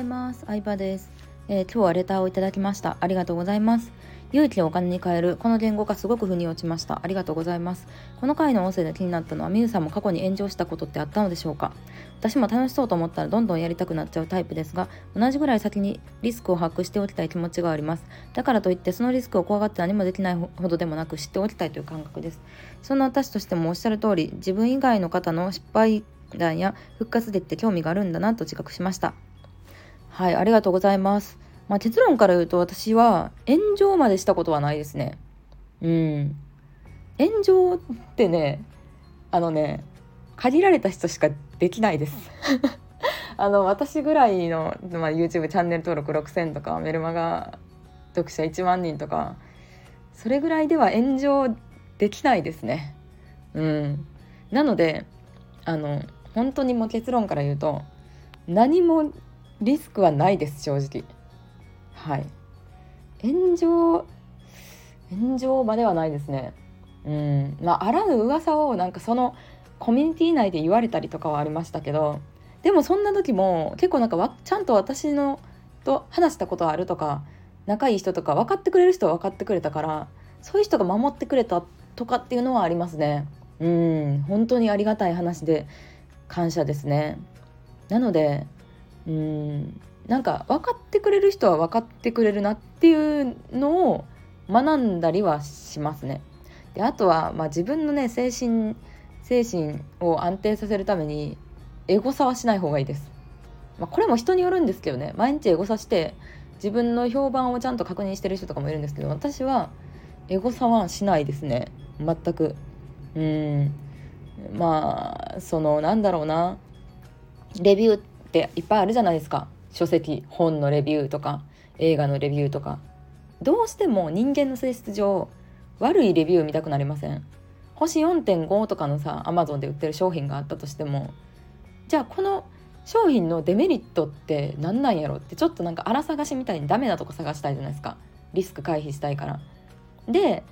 います。相葉です、えー、今日はレターをいただきました。ありがとうございます。勇気をお金に変えるこの言語がすごく腑に落ちました。ありがとうございます。この回の音声で気になったのはみゆさんも過去に炎上したことってあったのでしょうか。私も楽しそうと思ったらどんどんやりたくなっちゃうタイプですが同じぐらい先にリスクを把握しておきたい気持ちがあります。だからといってそのリスクを怖がって何もできないほどでもなく知っておきたいという感覚です。そんな私としてもおっしゃる通り自分以外の方の失敗談や復活劇って興味があるんだなと自覚しました。はいありがとうございますまあ、結論から言うと私は炎上までしたことはないですね。うん。炎上ってね、あのね、限られた人しかできないです。あの私ぐらいの、まあ、YouTube チャンネル登録6000とかメルマガ読者1万人とかそれぐらいでは炎上できないですね。うん、なのであの本当にもう結論から言うと何もリスクはないです正直。はい。炎上炎上まではないですね。うん。まああらぬ噂をなんかそのコミュニティ内で言われたりとかはありましたけどでもそんな時も結構なんかちゃんと私のと話したことあるとか仲いい人とか分かってくれる人は分かってくれたからそういう人が守ってくれたとかっていうのはありますね。うん。本当にありがたい話で感謝ですね。なのでうんなんか分かってくれる人は分かってくれるなっていうのを学んだりはしますね。であとは、まあ、自分のね精神精神を安定させるためにエゴサはしない方がいいです。まあ、これも人によるんですけどね毎日エゴサして自分の評判をちゃんと確認してる人とかもいるんですけど私はエゴサはしないですね全く。うんまあそのなんだろうなレビューっていっぱいあるじゃないですか。書籍本のレビューとか映画のレビューとか。どうしても人間の性質上悪いレビュー見たくなりません。星4.5とかのさアマゾンで売ってる商品があったとしても。じゃあこの商品のデメリットって何なんやろってちょっとなんか荒探しみたいにダメなとこ探したいじゃないですか。リスク回避したいから。で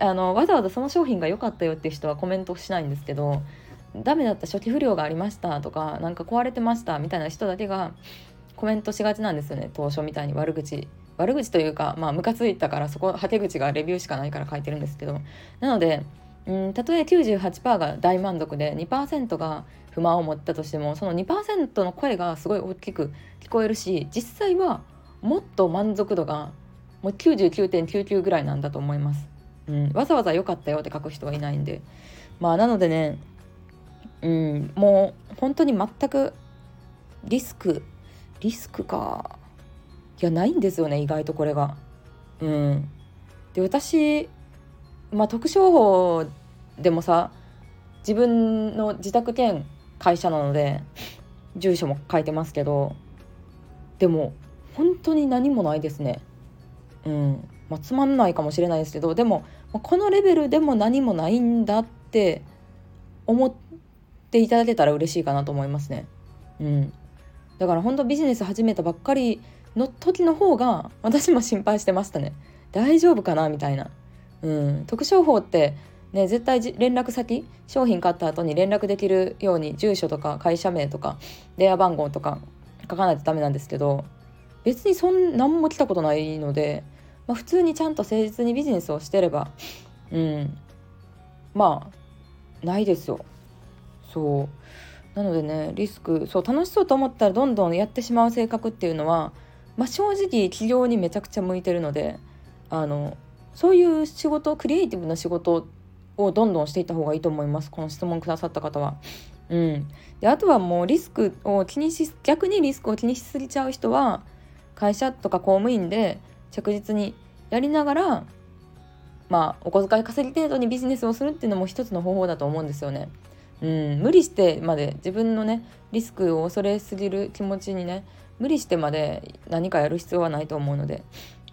あのわざわざその商品が良かったよっていう人はコメントしないんですけどダメだった初期不良がありましたとかなんか壊れてましたみたいな人だけがコメントしがちなんですよね。当初みたいに。悪口。悪口というかまあムカついたからそこはけ口がレビューしかないから書いてるんですけど。なのでたとえ98%が大満足で2%が不満を持ったとしてもその2%の声がすごい大きく聞こえるし実際はもっと満足度がもう99.99ぐらいなんだと思います。うん、わざわざ良かったよって書く人はいないんで。まあなのでねうんもう本当に全くリスクリスクかいやないんですよね意外とこれが。うん、で私、まあ、特商法でもさ自分の自宅兼会社なので住所も書いてますけどでも本当に何もないですね。うんまあ、つまんないかもしれないですけどでもこのレベルでも何もないんだって思ってっていただけたら嬉しいかなと思いますね。うん、だから本当ビジネス始めたばっかりの時の方が私も心配してましたね。大丈夫かなみたいな、うん、特商法ってね絶対連絡先商品買った後に連絡できるように住所とか会社名とか電話番号とか書かないとダメなんですけど別にそん何も来たことないので、まあ、普通にちゃんと誠実にビジネスをしてればうん。まあないですよ。そうなのでねリスクそう楽しそうと思ったらどんどんやってしまう性格っていうのは、まあ、正直起業にめちゃくちゃ向いてるのであのそういう仕事クリエイティブな仕事をどんどんしていった方がいいと思いますこの質問くださった方は。うん、であとはもうリスクを気にし逆にリスクを気にしすぎちゃう人は会社とか公務員で着実にやりながらまあお小遣い稼ぎ程度にビジネスをするっていうのも一つの方法だと思うんですよね。うん、無理してまで自分のねリスクを恐れすぎる気持ちにね無理してまで何かやる必要はないと思うので。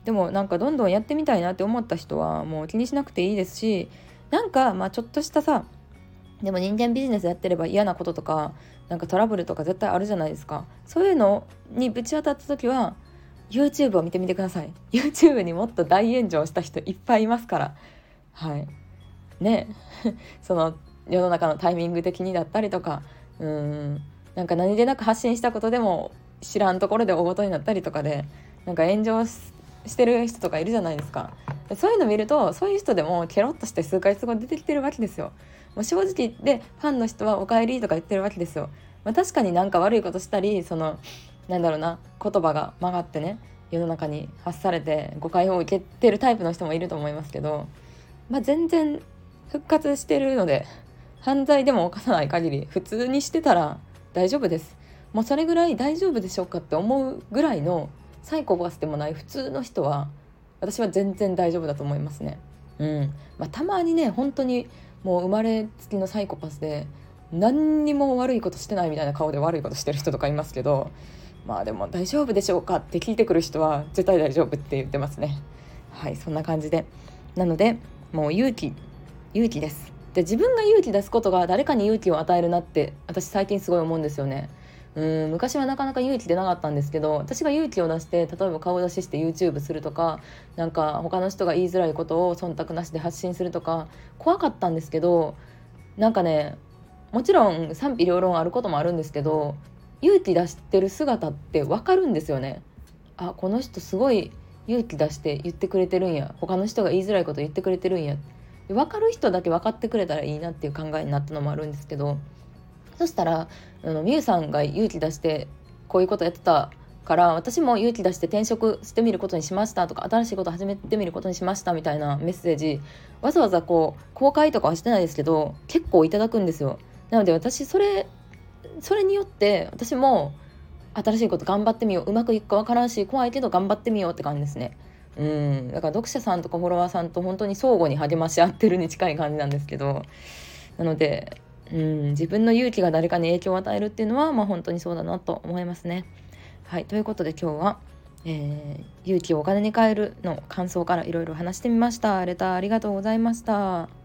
でもなんかどんどんやってみたいなって思った人はもう気にしなくていいですしなんかまあちょっとしたさでも人間ビジネスやってれば嫌なこととかなんかトラブルとか絶対あるじゃないですか。そういうのにぶち当たった時は YouTube を見てみてください。YouTube にもっと大炎上した人いっぱいいますから。はい。ね。その世の中のタイミング的にだったりとかうんなんか何気なく発信したことでも知らんところで大ごとになったりとかでなんか炎上してる人とかいるじゃないですか。そういうの見るとそういう人でもケロッとして数ヶ月後出てきてるわけですよ。もう正直でファンの人は「おかえり」とか言ってるわけですよ、まあ、確かになんか悪いことしたりそのなんだろうな言葉が曲がってね世の中に発されて誤解を受けてるタイプの人もいると思いますけど、まあ、全然復活してるので犯罪でも犯さない限り普通にしてたら大丈夫です。もうそれぐらい大丈夫でしょうかって思うぐらいのサイコパスでもない普通の人は私は全然大丈夫だと思いますね。うん。まあ、たまにね本当にもう生まれつきのサイコパスで何にも悪いことしてないみたいな顔で悪いことしてる人とかいますけどまあでも大丈夫でしょうかって聞いてくる人は絶対大丈夫って言ってますね。はいそんな感じで。なのでもう勇気勇気です。で自分が勇気出すことが誰かに勇気を与えるなって私最近すごい思うんですよね。うん昔はなかなか勇気出なかったんですけど私が勇気を出して例えば顔出しして YouTube するとかなんか他の人が言いづらいことを忖度なしで発信するとか怖かったんですけどなんかねもちろん賛否両論あることもあるんですけど勇気出してる姿って分かるんですよね。あこの人すごい勇気出して言ってくれてるんや。他の人が言いづらいこと言ってくれてるんや。分かる人だけ分かってくれたらいいなっていう考えになったのもあるんですけどそしたらあのみゆさんが勇気出してこういうことやってたから私も勇気出して転職してみることにしましたとか新しいこと始めてみることにしましたみたいなメッセージわざわざこう公開とかはしてないですけど結構いただくんですよ。なので私それそれによって私も新しいこと頑張ってみよう。うまくいくか分からんし怖いけど頑張ってみようって感じですね。うんだから読者さんとかフォロワーさんと本当に相互に励まし合ってるに近い感じなんですけどなのでうん自分の勇気が誰かに影響を与えるっていうのは、まあ、本当にそうだなと思いますね。はいということで今日は、えー、勇気をお金に変えるの感想からいろいろ話してみました。レターありがとうございました。